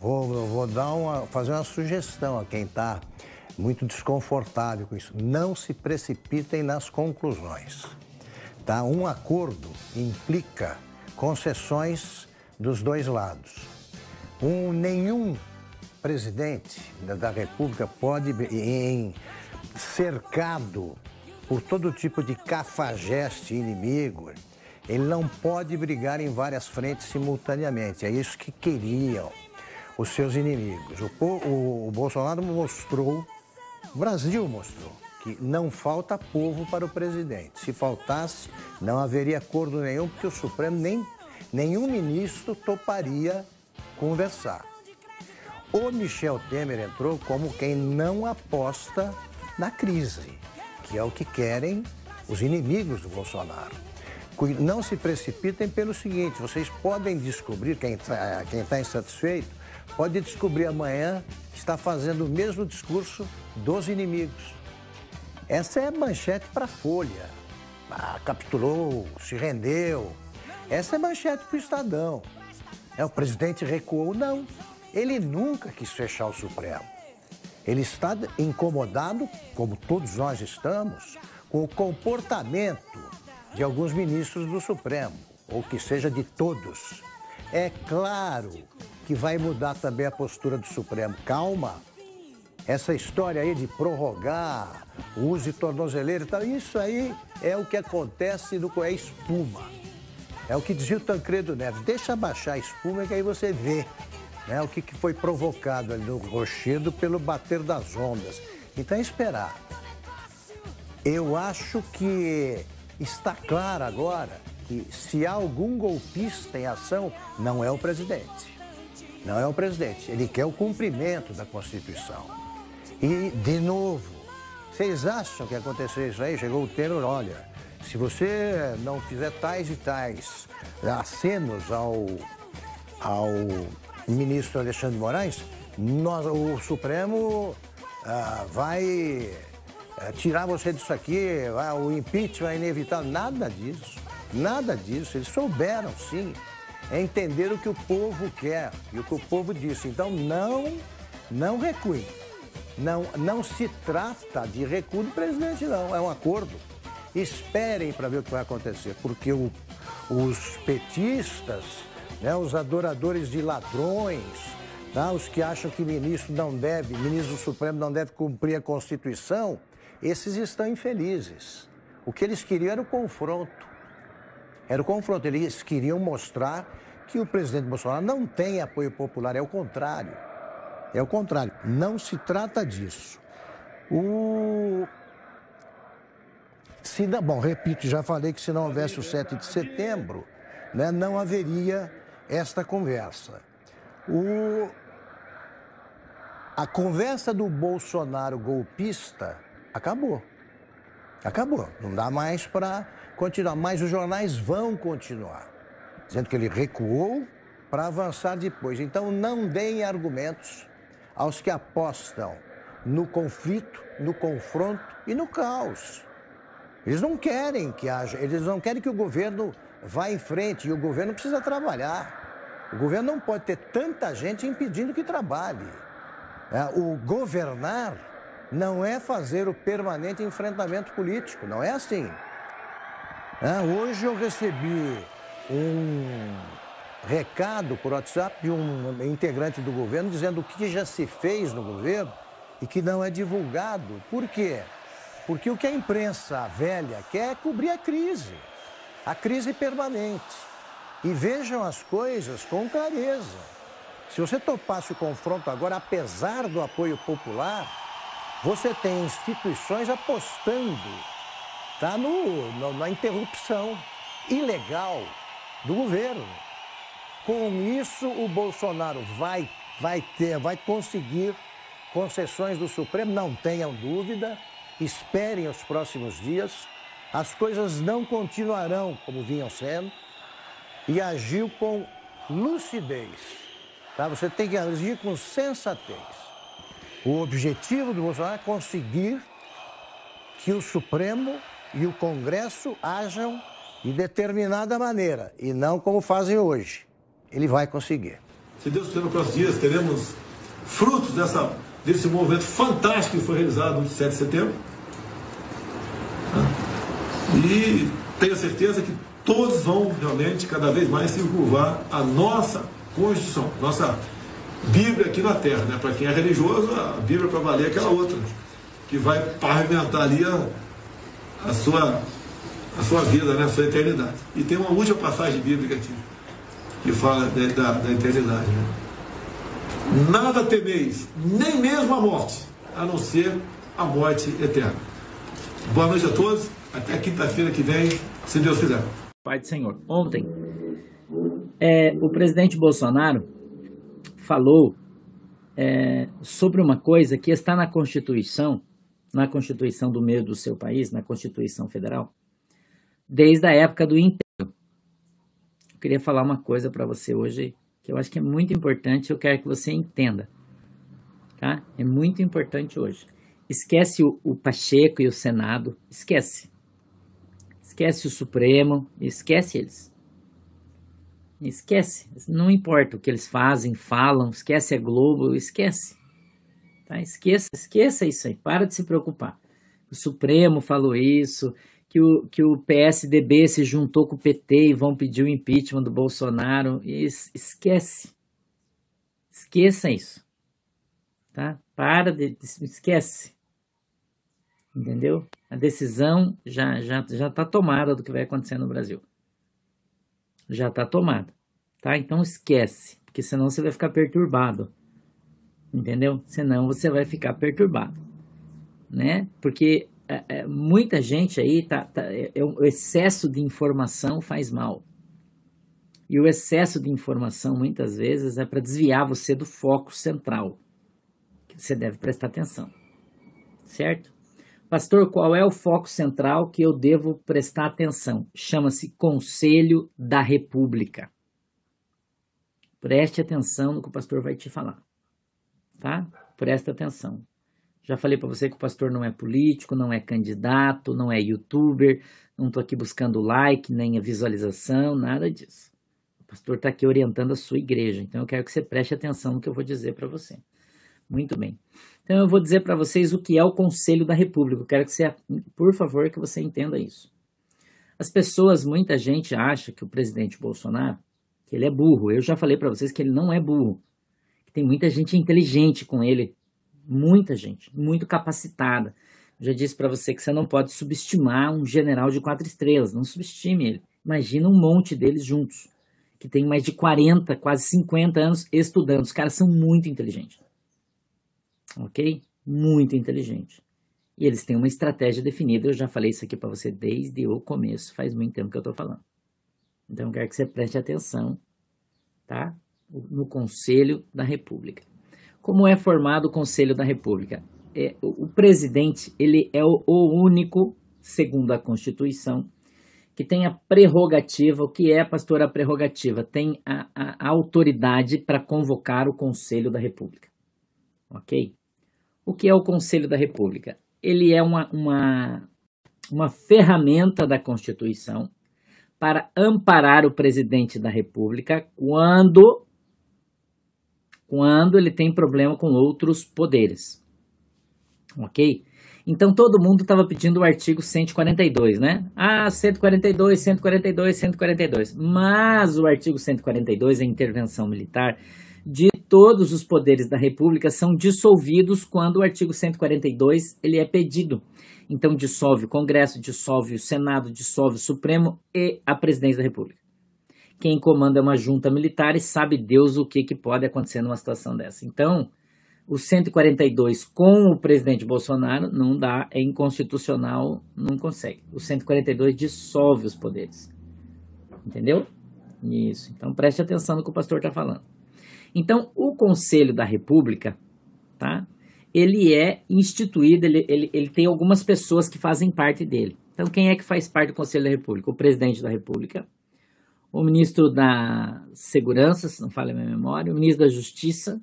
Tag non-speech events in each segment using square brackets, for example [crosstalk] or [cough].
Vou, vou dar uma, fazer uma sugestão a quem está muito desconfortável com isso. Não se precipitem nas conclusões. Tá? Um acordo implica concessões dos dois lados. Um, nenhum presidente da República pode, em cercado por todo tipo de cafajeste inimigo, ele não pode brigar em várias frentes simultaneamente. É isso que queriam os seus inimigos. O, o, o Bolsonaro mostrou, o Brasil mostrou, que não falta povo para o presidente. Se faltasse, não haveria acordo nenhum, porque o Supremo nem nenhum ministro toparia conversar. O Michel Temer entrou como quem não aposta na crise, que é o que querem os inimigos do Bolsonaro. Não se precipitem pelo seguinte: vocês podem descobrir, quem está tá insatisfeito, pode descobrir amanhã está fazendo o mesmo discurso dos inimigos. Essa é manchete para a Folha. Ah, capitulou, se rendeu. Essa é manchete para o Estadão. É, o presidente recuou? Não. Ele nunca quis fechar o Supremo. Ele está incomodado, como todos nós estamos, com o comportamento de alguns ministros do Supremo, ou que seja de todos. É claro que vai mudar também a postura do Supremo. Calma. Essa história aí de prorrogar uso de tornozeleira e tal, isso aí é o que acontece no é espuma. É o que dizia o Tancredo Neves. Deixa baixar a espuma que aí você vê né, o que, que foi provocado ali no rochedo pelo bater das ondas. Então é esperar. Eu acho que está claro agora que se há algum golpista em ação, não é o presidente. Não é o presidente. Ele quer o cumprimento da Constituição. E, de novo, vocês acham que aconteceu isso aí? Chegou o tempo, olha, se você não fizer tais e tais acenos ao, ao ministro Alexandre de Moraes, nós, o Supremo ah, vai ah, tirar você disso aqui, o impeachment é inevitável. Nada disso, nada disso. Eles souberam, sim, entender o que o povo quer e o que o povo disse. Então, não, não recuem. Não, não se trata de recuo do presidente, não. É um acordo. Esperem para ver o que vai acontecer, porque o, os petistas né, os adoradores de ladrões, tá, os que acham que ministro não deve, ministro Supremo não deve cumprir a Constituição, esses estão infelizes. O que eles queriam era o confronto. Era o confronto. Eles queriam mostrar que o presidente Bolsonaro não tem apoio popular, é o contrário. É o contrário. Não se trata disso. O... Se, bom, repito, já falei que se não houvesse o 7 de setembro, né, não haveria esta conversa. O... A conversa do Bolsonaro golpista acabou. Acabou. Não dá mais para continuar. Mas os jornais vão continuar, dizendo que ele recuou para avançar depois. Então não deem argumentos aos que apostam no conflito, no confronto e no caos. Eles não querem que haja, eles não querem que o governo vá em frente e o governo precisa trabalhar. O governo não pode ter tanta gente impedindo que trabalhe. É, o governar não é fazer o permanente enfrentamento político, não é assim. É, hoje eu recebi um recado por WhatsApp de um integrante do governo dizendo o que já se fez no governo e que não é divulgado. Por quê? Porque o que a imprensa velha quer é cobrir a crise, a crise permanente e vejam as coisas com clareza. Se você topasse o confronto agora, apesar do apoio popular, você tem instituições apostando tá, no, na interrupção ilegal do governo. Com isso, o Bolsonaro vai, vai ter, vai conseguir concessões do Supremo, não tenham dúvida, esperem os próximos dias. As coisas não continuarão como vinham sendo e agiu com lucidez. Tá? Você tem que agir com sensatez. O objetivo do Bolsonaro é conseguir que o Supremo e o Congresso ajam de determinada maneira e não como fazem hoje. Ele vai conseguir. Se Deus quiser, nos próximos dias teremos frutos dessa, desse movimento fantástico que foi realizado no 7 de setembro. E tenho certeza que todos vão realmente cada vez mais se curvar a nossa Constituição, nossa Bíblia aqui na Terra. Né? Para quem é religioso, a Bíblia para valer é aquela outra, que vai pavimentar ali a, a, sua, a sua vida, né? a sua eternidade. E tem uma última passagem bíblica aqui, que fala de, da, da eternidade. Né? Nada temeis, nem mesmo a morte, a não ser a morte eterna. Boa noite a todos, até quinta-feira que vem, se Deus quiser. Pai do Senhor, ontem é, o presidente Bolsonaro falou é, sobre uma coisa que está na Constituição, na Constituição do meio do seu país, na Constituição Federal, desde a época do Império. Eu queria falar uma coisa para você hoje que eu acho que é muito importante, eu quero que você entenda. Tá? É muito importante hoje. Esquece o, o Pacheco e o Senado, esquece. Esquece o Supremo, esquece eles. Esquece, não importa o que eles fazem, falam, esquece a Globo, esquece. Tá? Esqueça, esqueça isso aí, para de se preocupar. O Supremo falou isso, que o, que o PSDB se juntou com o PT e vão pedir o impeachment do Bolsonaro. esquece. Esqueça isso. Tá? Para de. Esquece. Entendeu? A decisão já já já está tomada do que vai acontecer no Brasil. Já está tomada. Tá? Então esquece, porque senão você vai ficar perturbado. Entendeu? Senão você vai ficar perturbado. Né? Porque é, é, muita gente aí tá, tá é, é, o excesso de informação faz mal. E o excesso de informação muitas vezes é para desviar você do foco central, que você deve prestar atenção. Certo? Pastor, qual é o foco central que eu devo prestar atenção? Chama-se Conselho da República. Preste atenção no que o pastor vai te falar. Tá? Preste atenção. Já falei para você que o pastor não é político, não é candidato, não é youtuber, não estou aqui buscando like, nem a visualização, nada disso. O pastor está aqui orientando a sua igreja, então eu quero que você preste atenção no que eu vou dizer para você. Muito bem. Então eu vou dizer para vocês o que é o Conselho da República. Eu quero que você, por favor, que você entenda isso. As pessoas, muita gente acha que o presidente Bolsonaro, que ele é burro. Eu já falei para vocês que ele não é burro. Tem muita gente inteligente com ele Muita gente, muito capacitada. já disse para você que você não pode subestimar um general de quatro estrelas, não subestime ele. Imagina um monte deles juntos, que tem mais de 40, quase 50 anos estudando. Os caras são muito inteligentes. Ok? Muito inteligentes. E eles têm uma estratégia definida. Eu já falei isso aqui para você desde o começo, faz muito tempo que eu estou falando. Então eu quero que você preste atenção, tá? No Conselho da República. Como é formado o Conselho da República? É, o, o presidente ele é o, o único, segundo a Constituição, que tem a prerrogativa, o que é, pastor, a prerrogativa? Tem a, a, a autoridade para convocar o Conselho da República. Ok? O que é o Conselho da República? Ele é uma, uma, uma ferramenta da Constituição para amparar o presidente da República quando quando ele tem problema com outros poderes. Ok? Então todo mundo estava pedindo o artigo 142, né? Ah, 142, 142, 142. Mas o artigo 142, a intervenção militar de todos os poderes da República são dissolvidos quando o artigo 142 ele é pedido. Então dissolve o Congresso, dissolve o Senado, dissolve o Supremo e a Presidência da República. Quem comanda é uma junta militar e sabe Deus o que, que pode acontecer numa situação dessa. Então, o 142 com o presidente Bolsonaro não dá, é inconstitucional, não consegue. O 142 dissolve os poderes. Entendeu? Isso. Então preste atenção no que o pastor está falando. Então, o Conselho da República, tá? Ele é instituído, ele, ele, ele tem algumas pessoas que fazem parte dele. Então, quem é que faz parte do Conselho da República? O presidente da República, o ministro da Segurança, se não falha a minha memória, o ministro da Justiça,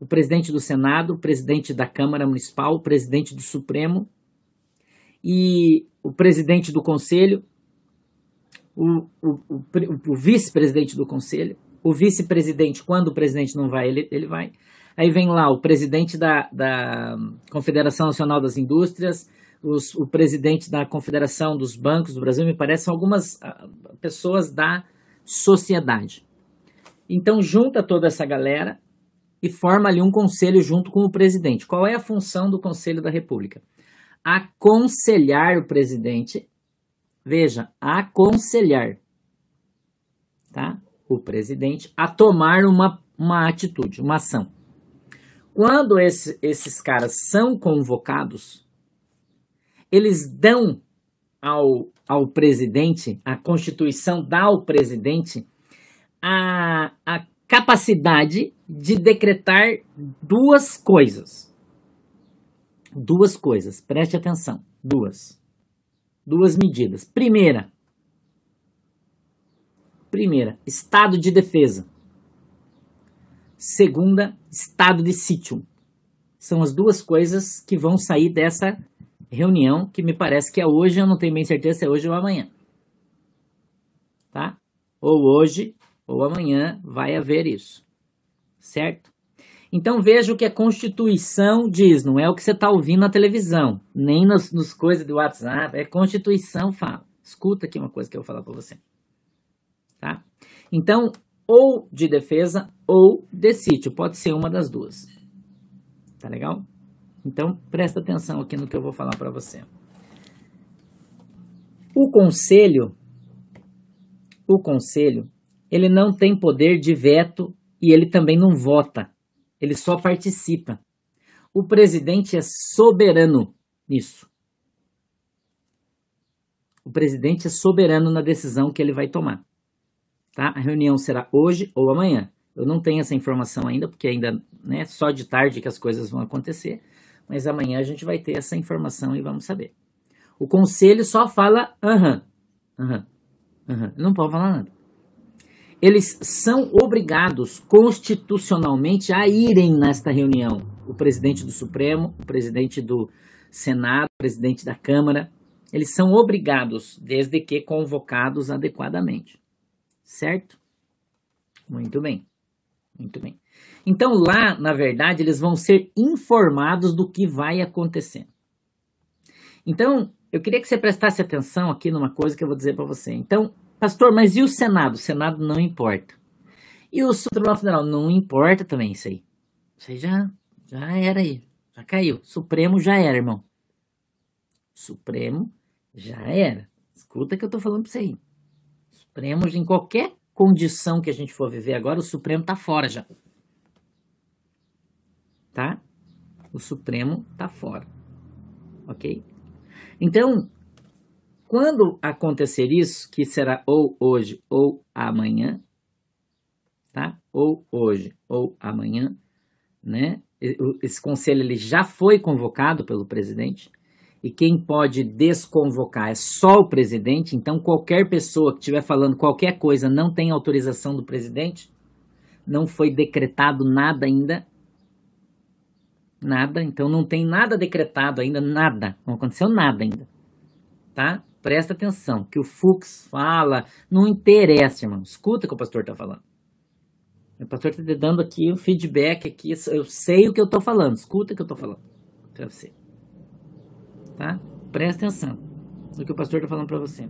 o presidente do Senado, o presidente da Câmara Municipal, o presidente do Supremo e o presidente do Conselho, o, o, o, o vice-presidente do Conselho O vice-presidente, quando o presidente não vai, ele, ele vai. Aí vem lá o presidente da, da Confederação Nacional das Indústrias, os, o presidente da Confederação dos Bancos do Brasil, me parece, são algumas uh, pessoas da sociedade. Então, junta toda essa galera e forma ali um conselho junto com o presidente. Qual é a função do Conselho da República? Aconselhar o presidente, veja, aconselhar, tá? O presidente a tomar uma, uma atitude, uma ação. Quando esse, esses caras são convocados, eles dão ao, ao presidente, a Constituição dá ao presidente a, a capacidade de decretar duas coisas. Duas coisas, preste atenção. Duas. Duas medidas. Primeira, primeira, estado de defesa. Segunda, estado de sítio. São as duas coisas que vão sair dessa reunião, que me parece que é hoje, eu não tenho bem certeza se é hoje ou amanhã. Tá? Ou hoje ou amanhã vai haver isso. Certo? Então veja o que a Constituição diz, não é o que você está ouvindo na televisão, nem nos, coisas do WhatsApp, é Constituição fala. Escuta aqui uma coisa que eu vou falar para você. Tá? Então, ou de defesa ou de sítio, pode ser uma das duas. Tá legal? Então, presta atenção aqui no que eu vou falar para você. O conselho, o conselho, ele não tem poder de veto e ele também não vota. Ele só participa. O presidente é soberano nisso. O presidente é soberano na decisão que ele vai tomar. Tá? A reunião será hoje ou amanhã. Eu não tenho essa informação ainda, porque ainda né, só de tarde que as coisas vão acontecer mas amanhã a gente vai ter essa informação e vamos saber. O conselho só fala aham, aham, aham, não pode falar nada. Eles são obrigados constitucionalmente a irem nesta reunião. O presidente do Supremo, o presidente do Senado, o presidente da Câmara, eles são obrigados, desde que convocados adequadamente. Certo? Muito bem. Muito bem. Então lá, na verdade, eles vão ser informados do que vai acontecer. Então, eu queria que você prestasse atenção aqui numa coisa que eu vou dizer para você. Então, pastor, mas e o Senado? O Senado não importa. E o Tribunal Federal? Não importa também isso aí. Isso aí já, já era aí. Já caiu. Supremo já era, irmão. Supremo já era. Escuta que eu tô falando pra você aí. Supremo, em qualquer condição que a gente for viver agora, o Supremo tá fora já tá? O Supremo tá fora, ok? Então, quando acontecer isso, que será ou hoje ou amanhã, tá? Ou hoje ou amanhã, né? Esse conselho ele já foi convocado pelo presidente e quem pode desconvocar é só o presidente. Então, qualquer pessoa que estiver falando qualquer coisa não tem autorização do presidente, não foi decretado nada ainda, Nada, então não tem nada decretado ainda, nada. Não aconteceu nada ainda. Tá? Presta atenção, que o Fux fala, não interessa, irmão. Escuta o que o pastor está falando. O pastor está dando aqui o feedback aqui, eu sei o que eu estou falando. Escuta o que eu estou falando para você. Tá? Presta atenção no que o pastor está falando para você.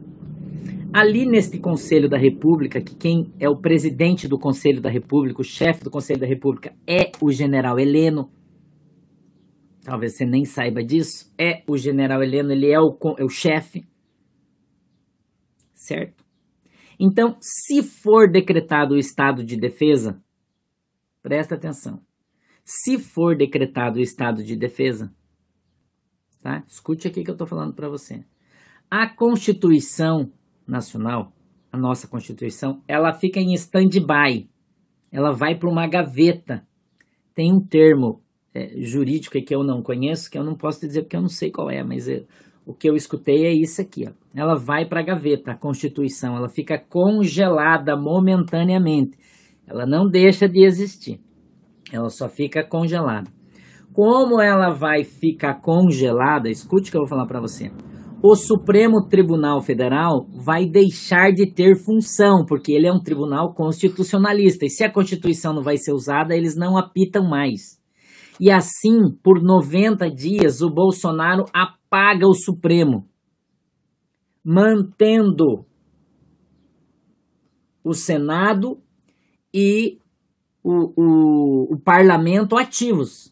Ali neste Conselho da República, que quem é o presidente do Conselho da República, o chefe do Conselho da República é o general Heleno, talvez você nem saiba disso, é o general Heleno, ele é o, é o chefe, certo? Então, se for decretado o estado de defesa, presta atenção. Se for decretado o estado de defesa, tá? Escute aqui que eu estou falando para você. A Constituição Nacional, a nossa Constituição, ela fica em stand-by. Ela vai para uma gaveta. Tem um termo é, jurídico que eu não conheço, que eu não posso dizer porque eu não sei qual é, mas eu, o que eu escutei é isso aqui. Ó. Ela vai para a gaveta, a Constituição, ela fica congelada momentaneamente. Ela não deixa de existir, ela só fica congelada. Como ela vai ficar congelada, escute o que eu vou falar para você. o Supremo Tribunal Federal vai deixar de ter função, porque ele é um tribunal constitucionalista. E se a Constituição não vai ser usada, eles não apitam mais. E assim, por 90 dias, o Bolsonaro apaga o Supremo, mantendo o Senado e o, o, o parlamento ativos.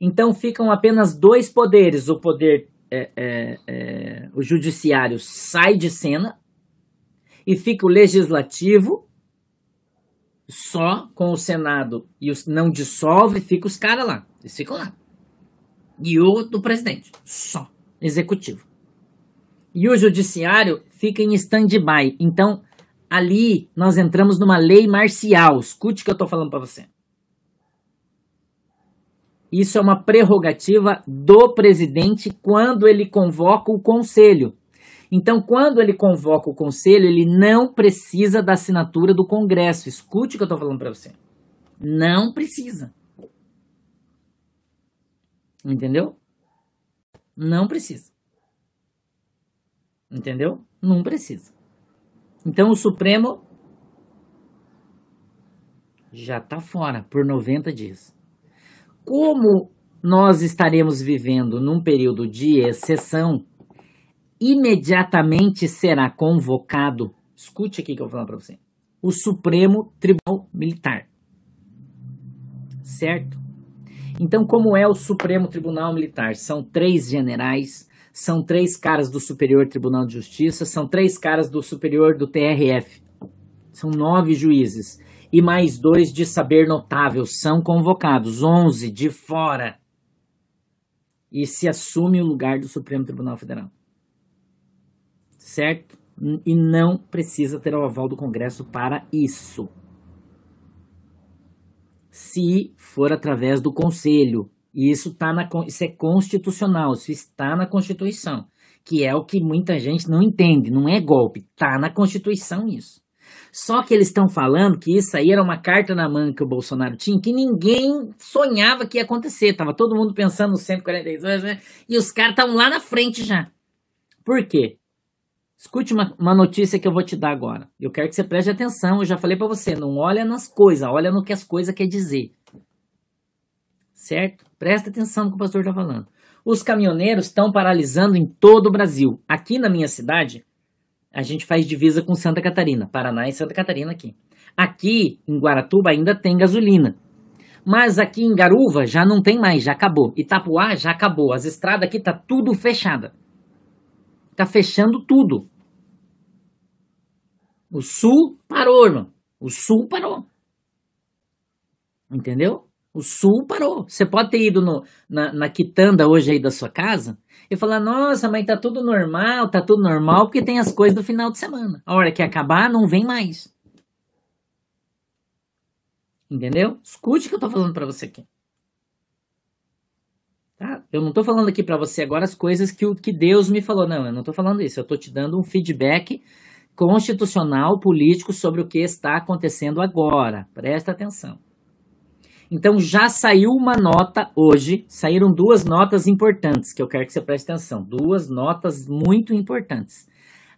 Então ficam apenas dois poderes: o poder é, é, é, o judiciário sai de cena e fica o legislativo só com o Senado e os, não dissolve, fica os caras lá. Eles ficam lá. E o do presidente, só. Executivo. E o judiciário fica em stand-by. Então, ali nós entramos numa lei marcial. Escute o que eu estou falando para você. Isso é uma prerrogativa do presidente quando ele convoca o conselho. Então, quando ele convoca o conselho, ele não precisa da assinatura do Congresso. Escute o que eu estou falando para você. Não precisa. Entendeu? Não precisa. Entendeu? Não precisa. Então, o Supremo já está fora por 90 dias como nós estaremos vivendo num período de exceção, imediatamente será convocado, escute aqui que eu vou falar para você, o Supremo Tribunal Militar. Certo? Então, como é o Supremo Tribunal Militar? São três generais, são três caras do Superior Tribunal de Justiça, são três caras do Superior do TRF. São nove juízes e mais dois de saber notável são convocados, onze de fora, e se assume o lugar do Supremo Tribunal Federal. Certo? E não precisa ter o aval do Congresso para isso. Se for através do Conselho, e isso, tá na, isso é constitucional, isso está na Constituição, que é o que muita gente não entende, não é golpe, está na Constituição isso. Só que eles estão falando que isso aí era uma carta na manga que o Bolsonaro tinha, que ninguém sonhava que ia acontecer. Tava todo mundo pensando nos 142, né? E os caras estão lá na frente já. Por quê? Escute uma, uma, notícia que eu vou te dar agora. Eu quero que você preste atenção. Eu já falei para você, não olha nas coisas, olha no que as coisas quer dizer. Certo? Presta atenção no que o pastor está falando. Os caminhoneiros estão paralisando em todo o Brasil. Aqui na minha cidade, a gente faz divisa com Santa Catarina, Paraná e Santa Catarina aqui. Aqui em Guaratuba ainda tem gasolina. Mas aqui em Garuva já não tem mais, já acabou. Itapuá já acabou. As estradas aqui tá tudo fechada. Tá fechando tudo. O sul parou, irmão. O sul parou. Entendeu? O sul parou. Você pode ter ido no, na, na quitanda hoje aí da sua casa e falar: nossa, mas tá tudo normal, tá tudo normal, porque tem as coisas do final de semana. A hora que acabar, não vem mais. Entendeu? Escute o que eu tô falando para você aqui. Eu não tô falando aqui para você agora as coisas que, o, que Deus me falou. Não, eu não tô falando isso. Eu tô te dando um feedback constitucional, político sobre o que está acontecendo agora. Presta atenção. Então já saiu uma nota hoje, saíram duas notas importantes que eu quero que você preste atenção, duas notas muito importantes.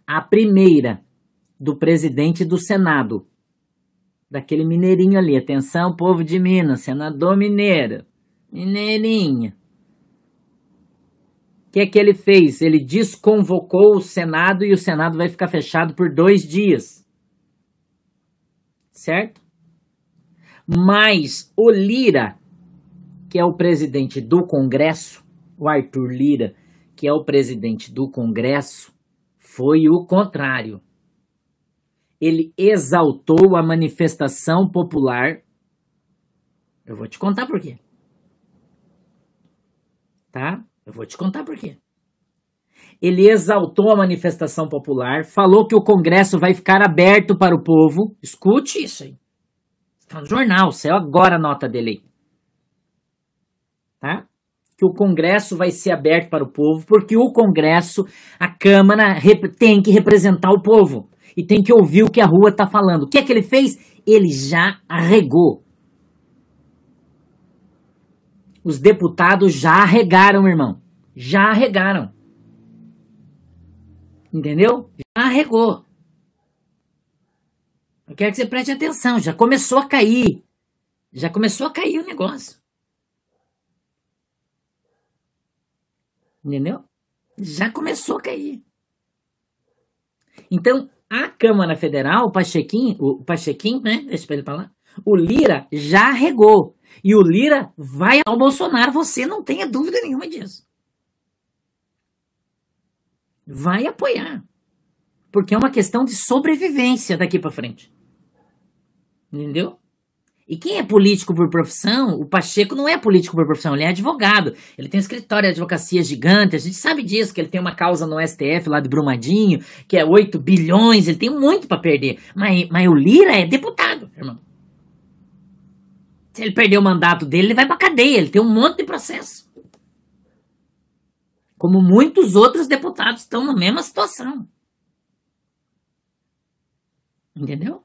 A primeira do presidente do Senado, daquele mineirinho ali, atenção povo de Minas, senador mineiro, mineirinho. Que é que ele fez? Ele desconvocou o Senado e o Senado vai ficar fechado por dois dias. Certo? Mas o Lira, que é o presidente do Congresso, o Arthur Lira, que é o presidente do Congresso, foi o contrário. Ele exaltou a manifestação popular. Eu vou te contar por quê. Tá? Eu vou te contar por quê. Ele exaltou a manifestação popular, falou que o Congresso vai ficar aberto para o povo. Escute isso aí. Tá no jornal, saiu agora a nota dele Tá? Que o Congresso vai ser aberto para o povo, porque o Congresso, a Câmara, tem que representar o povo. E tem que ouvir o que a rua está falando. O que é que ele fez? Ele já arregou. Os deputados já arregaram, irmão. Já arregaram. Entendeu? Já arregou. Eu quero que você preste atenção, já começou a cair. Já começou a cair o negócio. Entendeu? Já começou a cair. Então, a Câmara Federal, o Pachequim, o Pachequim, né? Deixa ele falar. O Lira já regou. E o Lira vai ao Bolsonaro, você não tenha dúvida nenhuma disso. Vai apoiar. Porque é uma questão de sobrevivência daqui para frente. Entendeu? E quem é político por profissão, o Pacheco não é político por profissão, ele é advogado. Ele tem um escritório de advocacia gigante, a gente sabe disso, que ele tem uma causa no STF lá de Brumadinho, que é 8 bilhões, ele tem muito para perder. Mas, mas o Lira é deputado, irmão. Se ele perder o mandato dele, ele vai pra cadeia, ele tem um monte de processo. Como muitos outros deputados estão na mesma situação. Entendeu?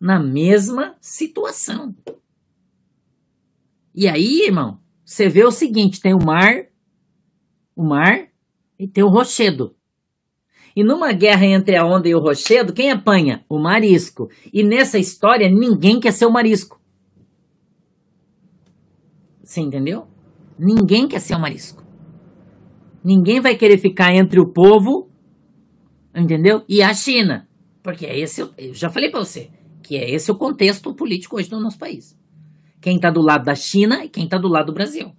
na mesma situação. E aí, irmão, você vê o seguinte: tem o mar, o mar e tem o rochedo. E numa guerra entre a onda e o rochedo, quem apanha? O marisco. E nessa história, ninguém quer ser o marisco. Você entendeu? Ninguém quer ser o marisco. Ninguém vai querer ficar entre o povo, entendeu? E a China. Porque é esse, eu já falei para você, que é esse o contexto político hoje do nosso país. Quem está do lado da China e quem está do lado do Brasil.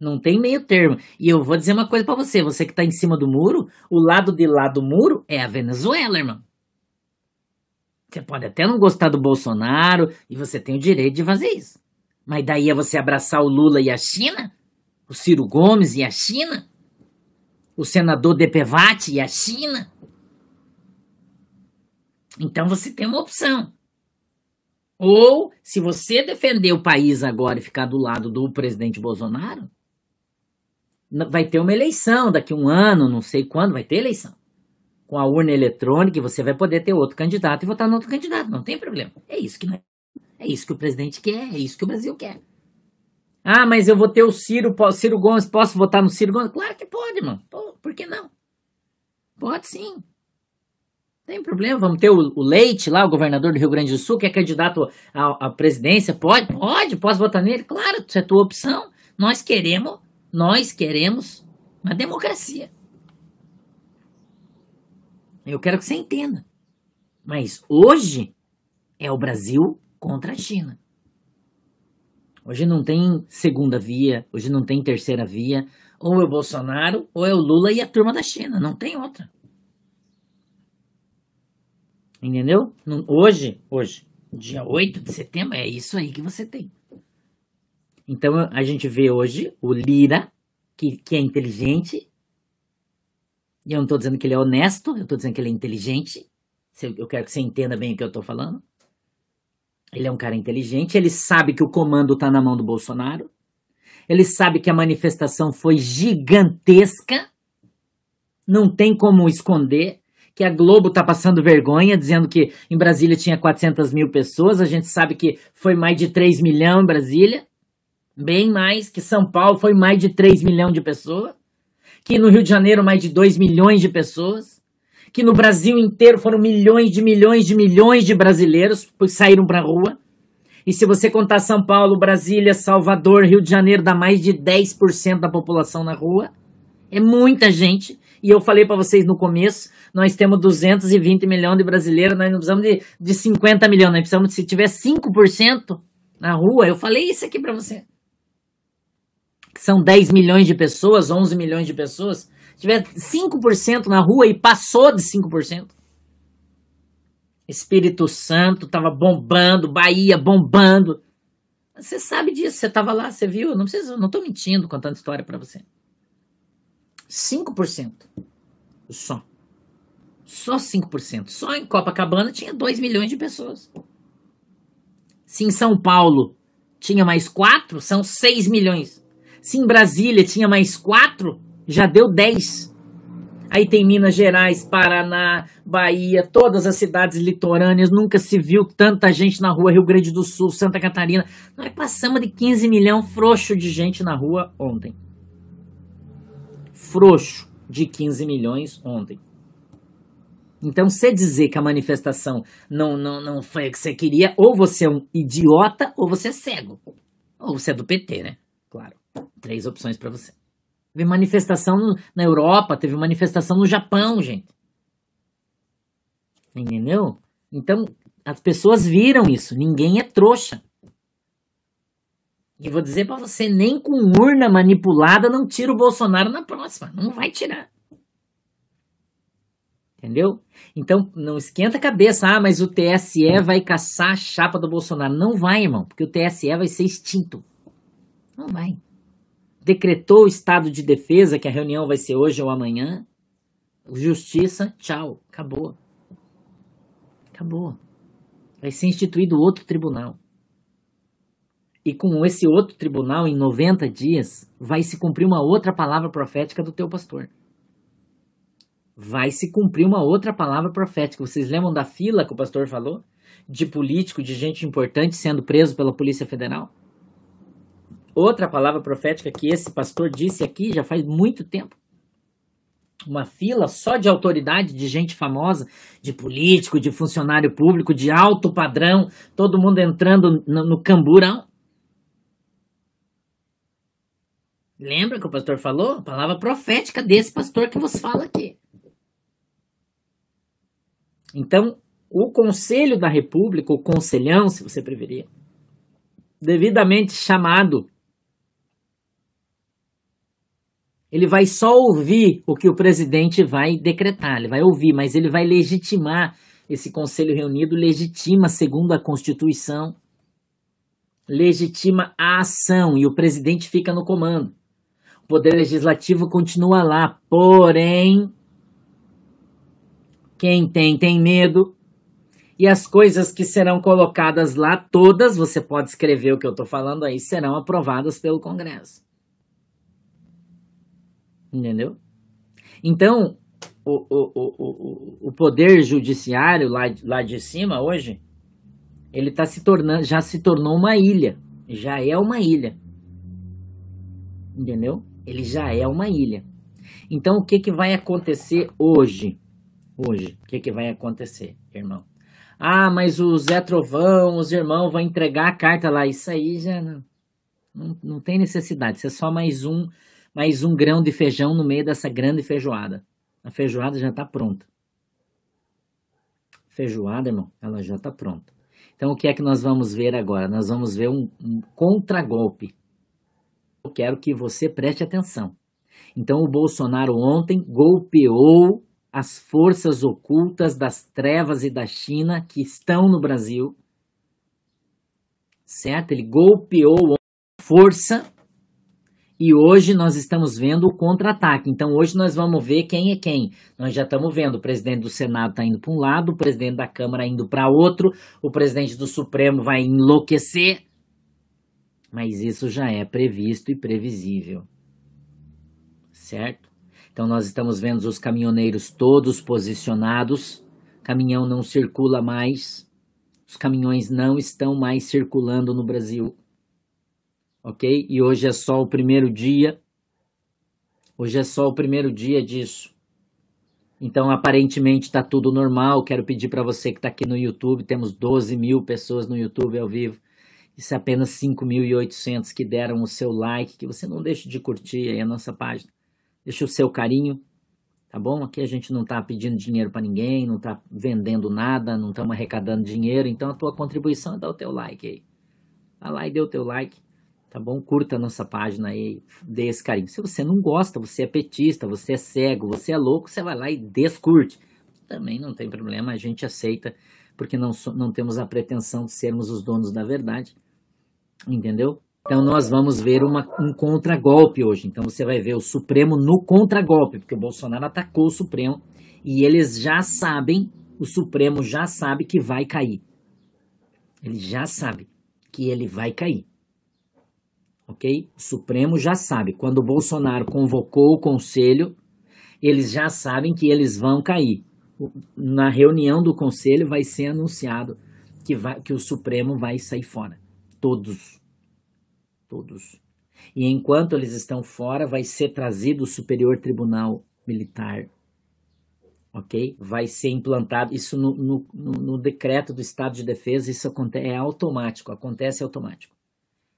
Não tem meio termo. E eu vou dizer uma coisa para você, você que está em cima do muro, o lado de lá do muro é a Venezuela, irmão. Você pode até não gostar do Bolsonaro e você tem o direito de fazer isso. Mas daí é você abraçar o Lula e a China? O Ciro Gomes e a China? O senador Depevati e a China? Então você tem uma opção. Ou, se você defender o país agora e ficar do lado do presidente Bolsonaro, vai ter uma eleição daqui um ano, não sei quando, vai ter eleição. Com a urna eletrônica, você vai poder ter outro candidato e votar no outro candidato, não tem problema. É isso que é, é isso que o presidente quer, é isso que o Brasil quer. Ah, mas eu vou ter o Ciro, Ciro Gomes, posso votar no Ciro Gomes? Claro que pode, mano. Por que não? Pode sim. Tem problema, vamos ter o, o, Leite lá, o governador do Rio Grande do Sul, que é candidato à, à presidência. Pode, pode, posso votar nele? Claro, isso é tua opção. Nós queremos, nós queremos uma democracia. Eu quero que você entenda. Mas hoje é o Brasil contra a China. Hoje não tem segunda via, hoje não tem terceira via. Ou é o Bolsonaro, ou é o Lula e a turma da China. Não tem outra. Entendeu? Hoje, hoje, dia 8 de setembro, é isso aí que você tem. Então a gente vê hoje o Lira, que, que é inteligente. E eu não estou dizendo que ele é honesto, eu estou dizendo que ele é inteligente. Eu quero que você entenda bem o que eu estou falando. Ele é um cara inteligente, ele sabe que o comando está na mão do Bolsonaro. Ele sabe que a manifestação foi gigantesca. Não tem como esconder que a Globo está passando vergonha, dizendo que em Brasília tinha 400 mil pessoas. A gente sabe que foi mais de 3 milhões em Brasília. Bem mais que São Paulo foi mais de 3 milhões de pessoas. Que no Rio de Janeiro mais de 2 milhões de pessoas. Que no Brasil inteiro foram milhões de milhões de milhões de brasileiros que saíram para a rua. E se você contar São Paulo, Brasília, Salvador, Rio de Janeiro, dá mais de 10% da população na rua. É muita gente. E eu falei para vocês no começo, nós temos 220 milhões de brasileiros, nós não precisamos de, de 50 milhões, nós precisamos, se tiver 5% na rua, eu falei isso aqui para você. São 10 milhões de pessoas, 11 milhões de pessoas. Tiver 5% na rua e passou de 5%. Espírito Santo estava bombando, Bahia bombando. Você sabe disso, você estava lá, você viu? Não precisa, não mentindo contando história para você. 5%. Só. Só 5%. Só em Copacabana tinha 2 milhões de pessoas. Se em São Paulo tinha mais 4, são 6 milhões. Se em Brasília tinha mais 4, já deu 10. Aí tem Minas Gerais, Paraná, Bahia, todas as cidades litorâneas. Nunca se viu tanta gente na rua. Rio Grande do Sul, Santa Catarina. Nós passamos de 15 milhões frouxo de gente na rua ontem frouxo de 15 milhões ontem. Então, você dizer que a manifestação não, não, não foi o que você queria, ou você é um idiota, ou você é cego. Ou você é do PT, né? Claro. Três opções para você. Teve manifestação na Europa, teve manifestação no Japão, gente. Entendeu? Então, as pessoas viram isso. Ninguém é trouxa. E vou dizer para você, nem com urna manipulada não tira o Bolsonaro na próxima. Não vai tirar. Entendeu? Então, não esquenta a cabeça. Ah, mas o TSE vai caçar a chapa do Bolsonaro. Não vai, irmão, porque o TSE vai ser extinto. Não vai. Decretou o estado de defesa, que a reunião vai ser hoje ou amanhã. Justiça, tchau. Acabou. Acabou. Vai ser instituído outro tribunal. E com esse outro tribunal, em 90 dias, vai se cumprir uma outra palavra profética do teu pastor. Vai se cumprir uma outra palavra profética. Vocês lembram da fila que o pastor falou? De político, de gente importante sendo preso pela Polícia Federal? Outra palavra profética que esse pastor disse aqui já faz muito tempo uma fila só de autoridade, de gente famosa, de político, de funcionário público, de alto padrão, todo mundo entrando no, no camburão. Lembra que o pastor falou? Palavra profética desse pastor que vos fala aqui. Então, o Conselho da República, o Conselhão, se você preferir, devidamente chamado Ele vai só ouvir o que o presidente vai decretar, ele vai ouvir, mas ele vai legitimar esse conselho reunido, legitima segundo a Constituição, legitima a ação e o presidente fica no comando. O poder legislativo continua lá, porém quem tem tem medo. E as coisas que serão colocadas lá, todas, você pode escrever o que eu estou falando aí, serão aprovadas pelo Congresso. Entendeu? Então, o, o, o, o poder judiciário lá, lá de cima hoje, ele tá se tornando, já se tornou uma ilha. Já é uma ilha. Entendeu? Ele já é uma ilha. Então, o que, que vai acontecer hoje? Hoje, o que, que vai acontecer, irmão? Ah, mas o Zé Trovão, os irmãos vão entregar a carta lá. Isso aí já não, não, não tem necessidade. Isso é só mais um mais um grão de feijão no meio dessa grande feijoada. A feijoada já está pronta. Feijoada, irmão, ela já está pronta. Então, o que é que nós vamos ver agora? Nós vamos ver um, um contragolpe. Eu quero que você preste atenção. Então, o Bolsonaro ontem golpeou as forças ocultas das trevas e da China que estão no Brasil. Certo? Ele golpeou a força e hoje nós estamos vendo o contra-ataque. Então hoje nós vamos ver quem é quem. Nós já estamos vendo o presidente do Senado está indo para um lado, o presidente da Câmara indo para outro, o presidente do Supremo vai enlouquecer. Mas isso já é previsto e previsível. Certo? Então nós estamos vendo os caminhoneiros todos posicionados. Caminhão não circula mais. Os caminhões não estão mais circulando no Brasil ok? E hoje é só o primeiro dia. Hoje é só o primeiro dia disso. Então, aparentemente está tudo normal. Quero pedir para você que está aqui no YouTube, temos 12 mil pessoas no YouTube ao vivo. Isso é apenas 5.800 que deram o seu like, que você não deixe de curtir aí a nossa página. Deixa o seu carinho, tá bom? Aqui a gente não está pedindo dinheiro para ninguém, não está vendendo nada, não estamos arrecadando dinheiro, então a tua contribuição é dar o teu like aí. Vai lá e dê o teu like tá bom? Curta a nossa página aí, dê esse carinho. Se você não gosta, você é petista, você é cego, você é louco, você vai lá e descurte. Também não tem problema, a gente aceita, porque não, não temos a pretensão de sermos os donos da verdade, entendeu? Então nós vamos ver uma, um contragolpe hoje. Então você vai ver o Supremo no contragolpe, porque o Bolsonaro atacou o Supremo e eles já sabem, o Supremo já sabe que vai cair. Ele já sabe que ele vai cair ok? O Supremo já sabe. Quando o Bolsonaro convocou o conselho, eles já sabem que eles vão cair. Na reunião do conselho vai ser anunciado que, vai, que o Supremo vai sair fora. Todos. Todos. E enquanto eles estão fora, vai ser trazido o Superior Tribunal Militar. ok? Vai ser implantado, isso no, no, no decreto do Estado de Defesa, isso é automático, acontece automático.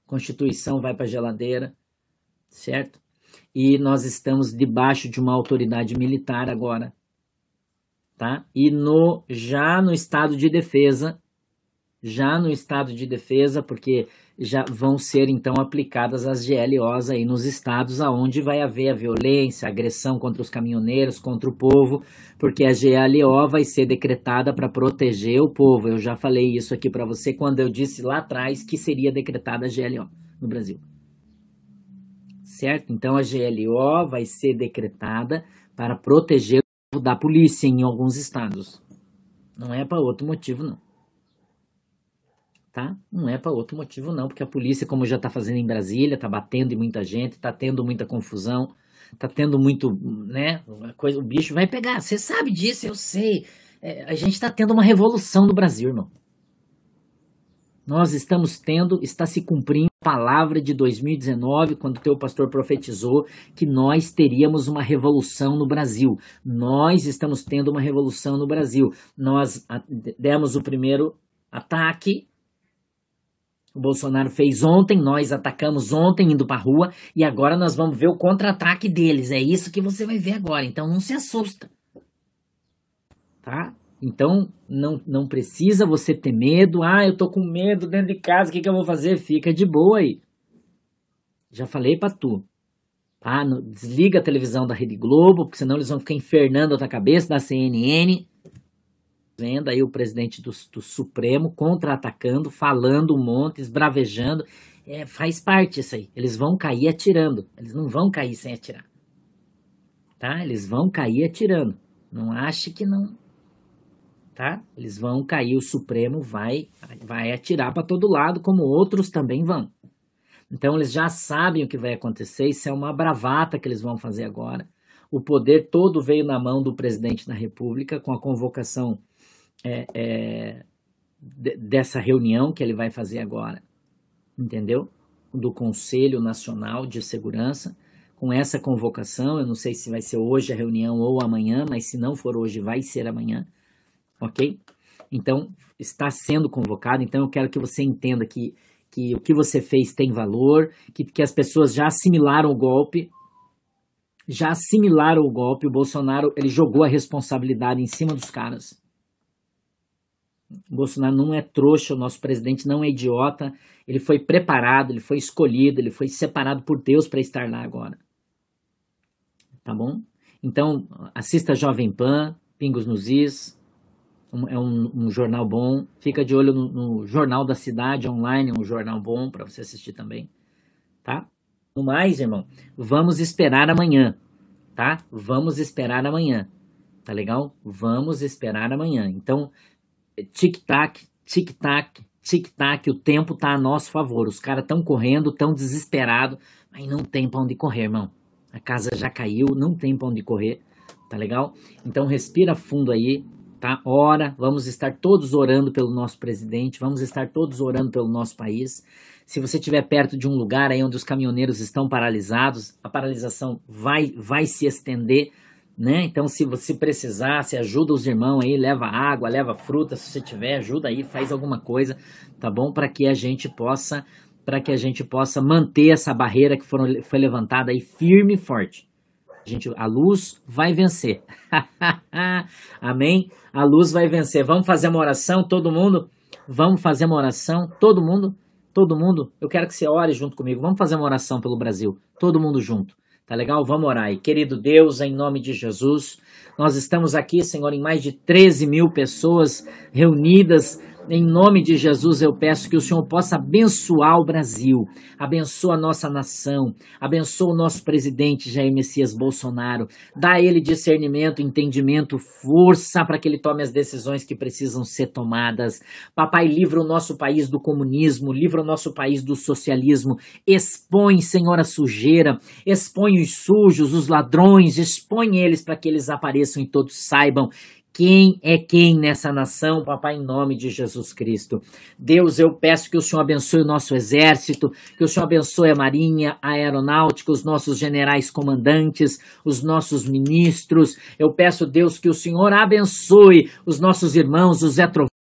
Constituição vai para a geladeira, certo? E nós estamos debaixo de uma autoridade militar agora, tá? E no já no estado de defesa, já no estado de defesa, porque já vão ser então aplicadas as GLOs aí nos estados aonde vai haver a violência, a agressão contra os caminhoneiros, contra o povo, porque a GLO vai ser decretada para proteger o povo. Eu já falei isso aqui para você quando eu disse lá atrás que seria decretada a GLO no Brasil. Certo? Então a GLO vai ser decretada para proteger o povo da polícia em alguns estados. Não é para outro motivo não tá? Não é para outro motivo não, porque a polícia, como já está fazendo em Brasília, está batendo em muita gente, está tendo muita confusão, está tendo muito, né? Coisa, o bicho vai pegar. Você sabe disso, eu sei. É, a gente está tendo uma revolução no Brasil, irmão. Nós estamos tendo, está se cumprindo a palavra de 2019, quando o teu pastor profetizou que nós teríamos uma revolução no Brasil. Nós estamos tendo uma revolução no Brasil. Nós demos o primeiro ataque o Bolsonaro fez ontem, nós atacamos ontem indo para rua e agora nós vamos ver o contra-ataque deles. É isso que você vai ver agora. Então não se assusta. Tá? Então não, não precisa você ter medo. Ah, eu tô com medo dentro de casa, o que, que eu vou fazer? Fica de boa aí. Já falei para tu. Tá? Desliga a televisão da Rede Globo, porque senão eles vão ficar infernando a tua cabeça da CNN vendo aí o presidente do, do Supremo contra-atacando, falando um monte, esbravejando. É, faz parte isso aí. Eles vão cair atirando. Eles não vão cair sem atirar. Tá? Eles vão cair atirando. Não ache que não. Tá? Eles vão cair, o Supremo vai, vai atirar para todo lado, como outros também vão. Então eles já sabem o que vai acontecer, isso é uma bravata que eles vão fazer agora. O poder todo veio na mão do presidente da República com a convocação é, é, dessa reunião que ele vai fazer agora, entendeu? Do Conselho Nacional de Segurança, com essa convocação. Eu não sei se vai ser hoje a reunião ou amanhã, mas se não for hoje, vai ser amanhã, ok? Então, está sendo convocado. Então, eu quero que você entenda que, que o que você fez tem valor, que, que as pessoas já assimilaram o golpe, já assimilaram o golpe. O Bolsonaro ele jogou a responsabilidade em cima dos caras. Bolsonaro não é trouxa, o nosso presidente não é idiota. Ele foi preparado, ele foi escolhido, ele foi separado por Deus para estar lá agora. Tá bom? Então, assista Jovem Pan, Pingos nos Is. Um, é um, um, jornal bom. Fica de olho no, no, Jornal da Cidade online, um jornal bom para você assistir também. Tá? No mais, irmão, vamos esperar amanhã. Tá? Vamos esperar amanhã. Tá legal? Vamos esperar amanhã. Então, tic-tac, tic-tac, tic-tac, o tempo tá a nosso favor. Os caras estão correndo, tão desesperados, mas não tem pra onde correr, irmão. A casa já caiu, não tem pra onde correr, tá legal? Então respira fundo aí, tá? Ora, vamos estar todos orando pelo nosso presidente, vamos estar todos orando pelo nosso país. Se você estiver perto de um lugar aí onde os caminhoneiros estão paralisados, a paralisação vai, vai se estender né? Então, se você precisar, se ajuda os irmãos aí, leva água, leva fruta, se você tiver, ajuda aí, faz alguma coisa, tá bom? Para que a gente possa, para que a gente possa manter essa barreira que foram, foi levantada aí firme e forte. A, gente, a luz vai vencer. [laughs] Amém? A luz vai vencer. Vamos fazer uma oração, todo mundo? Vamos fazer uma oração, todo mundo? Todo mundo? Eu quero que você ore junto comigo. Vamos fazer uma oração pelo Brasil, todo mundo junto. Tá legal? Vamos orar aí. Querido Deus, em nome de Jesus, nós estamos aqui, Senhor, em mais de 13 mil pessoas reunidas em nome de Jesus, eu peço que o Senhor possa abençoar o Brasil, abençoa a nossa nação, abençoa o nosso presidente Jair Messias Bolsonaro, dá a ele discernimento, entendimento, força para que ele tome as decisões que precisam ser tomadas. Papai, livra o nosso país do comunismo, livra o nosso país do socialismo, expõe, Senhor, a sujeira, expõe os sujos, os ladrões, expõe eles para que eles apareçam e todos saibam quem é quem nessa nação, papai, em nome de Jesus Cristo. Deus, eu peço que o Senhor abençoe o nosso exército, que o Senhor abençoe a Marinha, a Aeronáutica, os nossos generais comandantes, os nossos ministros. Eu peço, Deus, que o Senhor abençoe os nossos irmãos, os Zé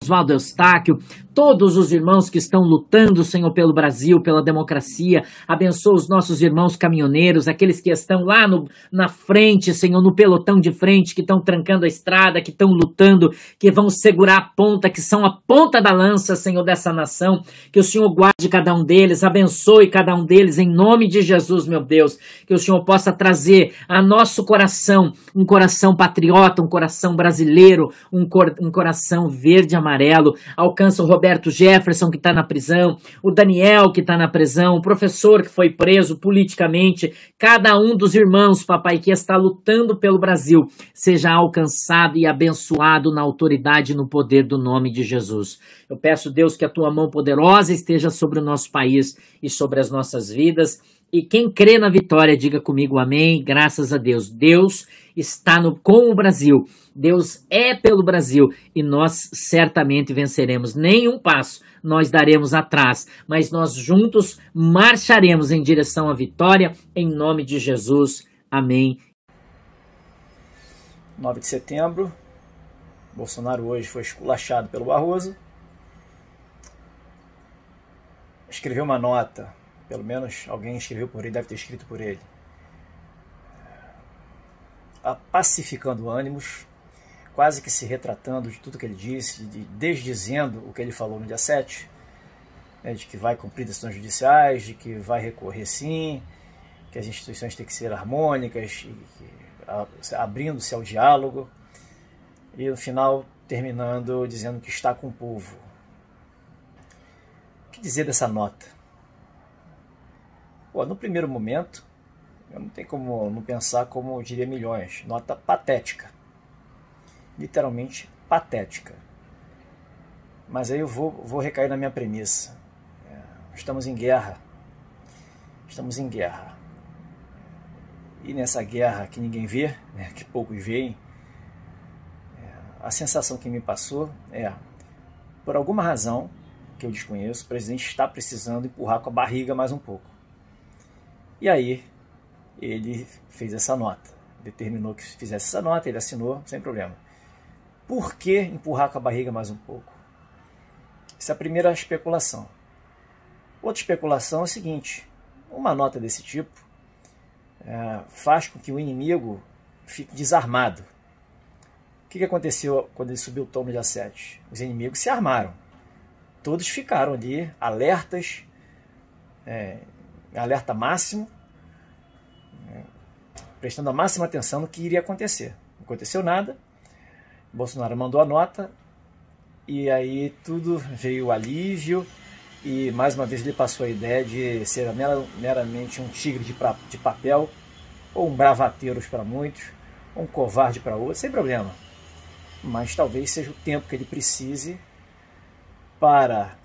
Oswaldo Eustáquio, todos os irmãos que estão lutando, Senhor, pelo Brasil, pela democracia. Abençoa os nossos irmãos caminhoneiros, aqueles que estão lá no, na frente, Senhor, no pelotão de frente, que estão trancando a estrada, que estão lutando, que vão segurar a ponta, que são a ponta da lança, Senhor, dessa nação. Que o Senhor guarde cada um deles, abençoe cada um deles, em nome de Jesus, meu Deus. Que o Senhor possa trazer a nosso coração um coração patriota, um coração brasileiro, um, cor, um coração verde e amarelo amarelo, alcança o Roberto Jefferson, que está na prisão, o Daniel, que está na prisão, o professor que foi preso politicamente, cada um dos irmãos, papai, que está lutando pelo Brasil, seja alcançado e abençoado na autoridade e no poder do nome de Jesus. Eu peço, Deus, que a tua mão poderosa esteja sobre o nosso país e sobre as nossas vidas. E quem crê na vitória, diga comigo amém. Graças a Deus. Deus está no, com o Brasil. Deus é pelo Brasil e nós certamente venceremos. Nenhum passo nós daremos atrás, mas nós juntos marcharemos em direção à vitória em nome de Jesus. Amém. 9 de setembro. Bolsonaro hoje foi esculachado pelo Barroso. Escreveu uma nota pelo menos alguém escreveu por ele, deve ter escrito por ele. Pacificando ânimos, quase que se retratando de tudo que ele disse, de, desdizendo o que ele falou no dia 7, né, de que vai cumprir decisões judiciais, de que vai recorrer sim, que as instituições têm que ser harmônicas, abrindo-se ao diálogo, e no final terminando dizendo que está com o povo. O que dizer dessa nota? Pô, no primeiro momento, eu não tem como não pensar como eu diria milhões. Nota patética. Literalmente patética. Mas aí eu vou, vou recair na minha premissa. É, estamos em guerra. Estamos em guerra. E nessa guerra que ninguém vê, né, que poucos veem, é, a sensação que me passou é, por alguma razão que eu desconheço, o presidente está precisando empurrar com a barriga mais um pouco. E aí ele fez essa nota, determinou que fizesse essa nota, ele assinou sem problema. Por que empurrar com a barriga mais um pouco? Essa é a primeira especulação. Outra especulação é a seguinte: uma nota desse tipo é, faz com que o inimigo fique desarmado. O que, que aconteceu quando ele subiu o tom no dia 7? Os inimigos se armaram. Todos ficaram ali alertas, é, alerta máximo, prestando a máxima atenção no que iria acontecer. Não aconteceu nada, Bolsonaro mandou a nota e aí tudo veio alívio e mais uma vez ele passou a ideia de ser meramente um tigre de, pra, de papel ou um bravateiro para muitos, um covarde para outros, sem problema. Mas talvez seja o tempo que ele precise para,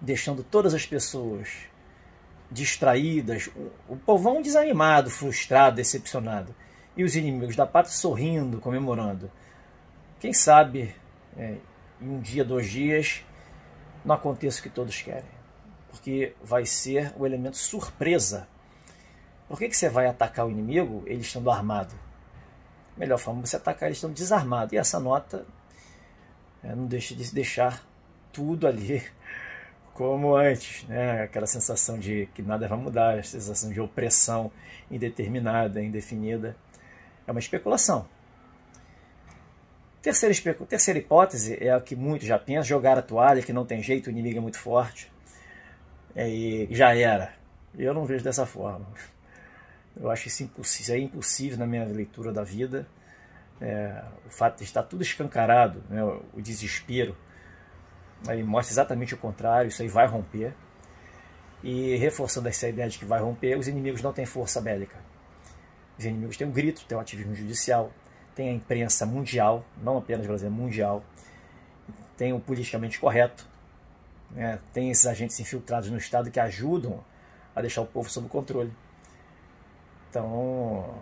deixando todas as pessoas distraídas, o povão desanimado, frustrado, decepcionado, e os inimigos da pátria sorrindo, comemorando. Quem sabe é, em um dia, dois dias, não aconteça o que todos querem, porque vai ser o elemento surpresa. Por que, que você vai atacar o inimigo ele estando armado? Melhor forma você atacar ele estando desarmado. E essa nota é, não deixa de deixar tudo ali como antes, né? aquela sensação de que nada vai mudar, a sensação de opressão indeterminada, indefinida. É uma especulação. Terceira, especu... Terceira hipótese é a que muitos já pensam: jogar a toalha, que não tem jeito, o inimigo é muito forte. É, e já era. Eu não vejo dessa forma. Eu acho isso impossível, isso é impossível na minha leitura da vida. É, o fato de estar tudo escancarado, né, o desespero, Aí mostra exatamente o contrário, isso aí vai romper. E reforçando essa ideia de que vai romper, os inimigos não têm força bélica. Os inimigos têm um grito, têm um ativismo judicial, tem a imprensa mundial, não apenas brasileira, mundial, tem o politicamente correto, né? tem esses agentes infiltrados no Estado que ajudam a deixar o povo sob controle. Então,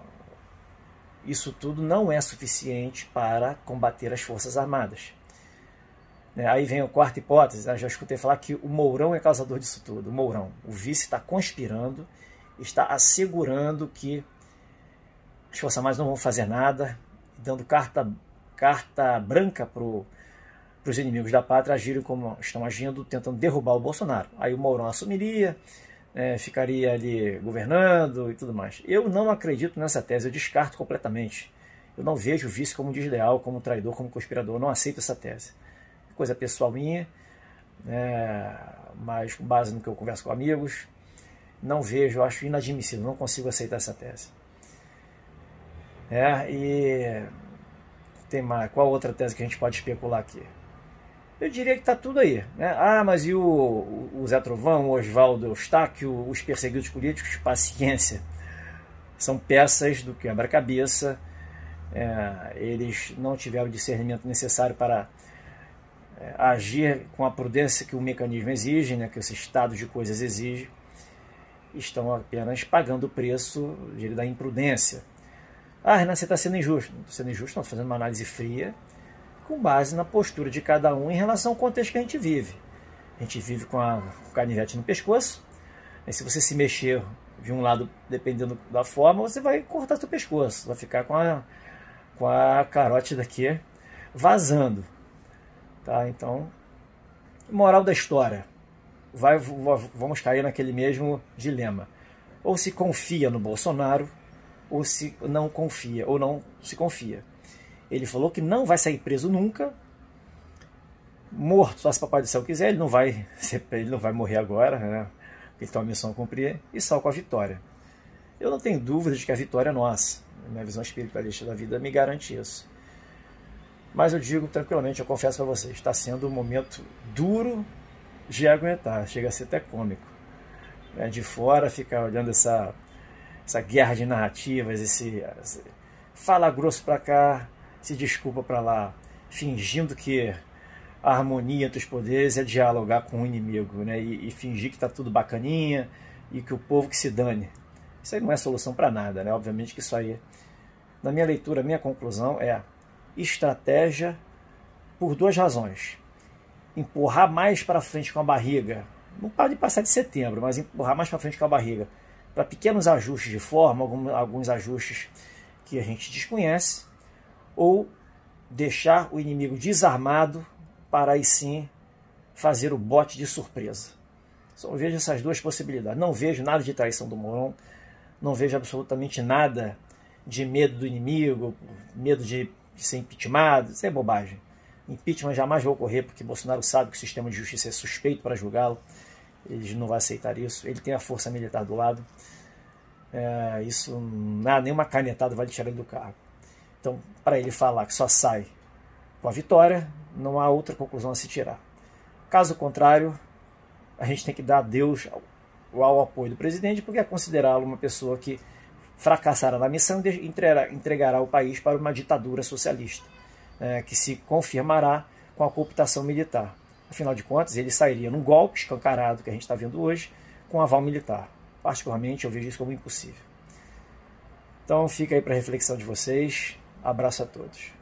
isso tudo não é suficiente para combater as Forças Armadas. Né, aí vem a quarta hipótese, né, já escutei falar que o Mourão é causador disso tudo. O Mourão, o vice está conspirando, está assegurando que as Forças Armadas não vão fazer nada, dando carta, carta branca para os inimigos da pátria agirem como estão agindo, tentando derrubar o Bolsonaro. Aí o Mourão assumiria, é, ficaria ali governando e tudo mais. Eu não acredito nessa tese, eu descarto completamente. Eu não vejo o vice como desleal, como traidor, como conspirador, eu não aceito essa tese. Coisa pessoal minha, é, mas com base no que eu converso com amigos, não vejo, acho inadmissível, não consigo aceitar essa tese. É, e tem mais, qual outra tese que a gente pode especular aqui? eu diria que está tudo aí. Né? Ah, mas e o, o Zé Trovão, o Oswaldo Eustáquio, os perseguidos políticos? Paciência. São peças do quebra-cabeça. É, eles não tiveram o discernimento necessário para agir com a prudência que o mecanismo exige, né, que esse estado de coisas exige. Estão apenas pagando o preço da imprudência. Ah, Renan, você está sendo injusto. Não estou sendo injusto, estou fazendo uma análise fria com base na postura de cada um em relação ao contexto que a gente vive. A gente vive com a canivete no pescoço, e se você se mexer de um lado, dependendo da forma, você vai cortar seu pescoço, vai ficar com a, com a carote daqui vazando. Tá? Então, moral da história, vai, vamos cair naquele mesmo dilema. Ou se confia no Bolsonaro, ou se não confia, ou não se confia. Ele falou que não vai sair preso nunca. Morto, só se Papai do Céu quiser, ele não vai, [laughs] ele não vai morrer agora, né? Ele tem uma missão a cumprir e só com a vitória. Eu não tenho dúvida de que a vitória é nossa. Minha visão espiritualista da vida me garante isso. Mas eu digo tranquilamente, eu confesso para vocês, está sendo um momento duro de aguentar, chega a ser até cômico. É, de fora, ficar olhando essa, essa guerra de narrativas, esse, esse fala grosso para cá, se desculpa para lá, fingindo que a harmonia entre os poderes é dialogar com o inimigo, né? E, e fingir que está tudo bacaninha e que o povo que se dane. Isso aí não é solução para nada, né? Obviamente que isso aí, na minha leitura, a minha conclusão é estratégia por duas razões. Empurrar mais para frente com a barriga, não pode passar de setembro, mas empurrar mais para frente com a barriga, para pequenos ajustes de forma, alguns, ajustes que a gente desconhece, ou deixar o inimigo desarmado para aí sim fazer o bote de surpresa. Só vejo essas duas possibilidades. Não vejo nada de traição do Mourão, não vejo absolutamente nada de medo do inimigo, medo de ser impeachmentado, isso é bobagem. Impeachment jamais vai ocorrer porque Bolsonaro sabe que o sistema de justiça é suspeito para julgá-lo. Ele não vai aceitar isso. Ele tem a força militar do lado. É, isso, nada, nenhuma canetada vai tirar ele do cargo. Então, para ele falar que só sai com a vitória, não há outra conclusão a se tirar. Caso contrário, a gente tem que dar adeus ao, ao apoio do presidente, porque é considerá-lo uma pessoa que fracassará na missão e entregará, entregará o país para uma ditadura socialista, é, que se confirmará com a cooptação militar. Afinal de contas, ele sairia num golpe escancarado que a gente está vendo hoje, com aval militar. Particularmente, eu vejo isso como impossível. Então, fica aí para reflexão de vocês. Abraço a todos.